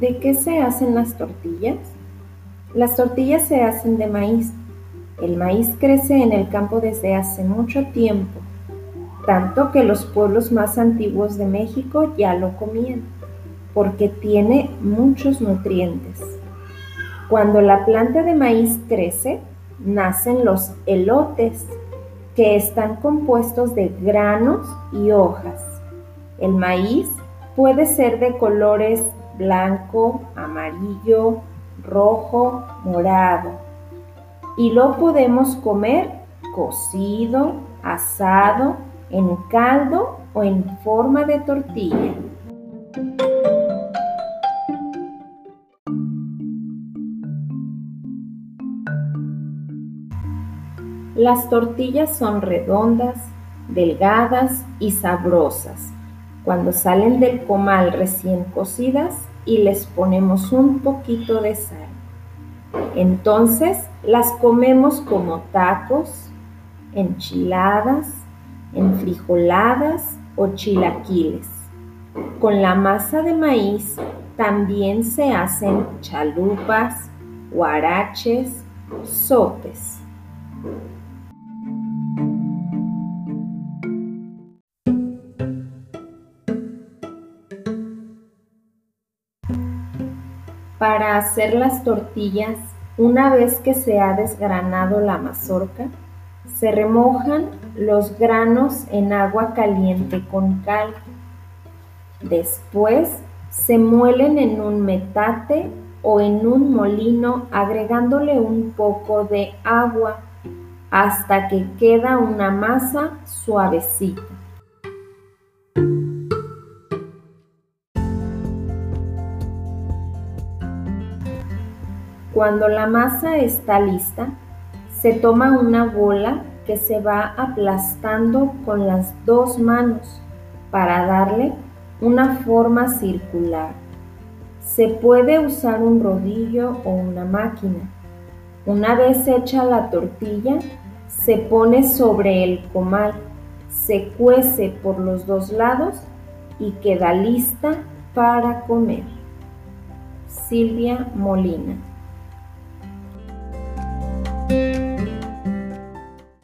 ¿De qué se hacen las tortillas? Las tortillas se hacen de maíz. El maíz crece en el campo desde hace mucho tiempo, tanto que los pueblos más antiguos de México ya lo comían, porque tiene muchos nutrientes. Cuando la planta de maíz crece, nacen los elotes, que están compuestos de granos y hojas. El maíz puede ser de colores blanco, amarillo, rojo, morado. Y lo podemos comer cocido, asado, en caldo o en forma de tortilla. Las tortillas son redondas, delgadas y sabrosas cuando salen del comal recién cocidas y les ponemos un poquito de sal. Entonces las comemos como tacos, enchiladas, enfrijoladas o chilaquiles. Con la masa de maíz también se hacen chalupas, guaraches, sopes. Para hacer las tortillas, una vez que se ha desgranado la mazorca, se remojan los granos en agua caliente con cal. Después se muelen en un metate o en un molino agregándole un poco de agua hasta que queda una masa suavecita. Cuando la masa está lista, se toma una bola que se va aplastando con las dos manos para darle una forma circular. Se puede usar un rodillo o una máquina. Una vez hecha la tortilla, se pone sobre el comal, se cuece por los dos lados y queda lista para comer. Silvia Molina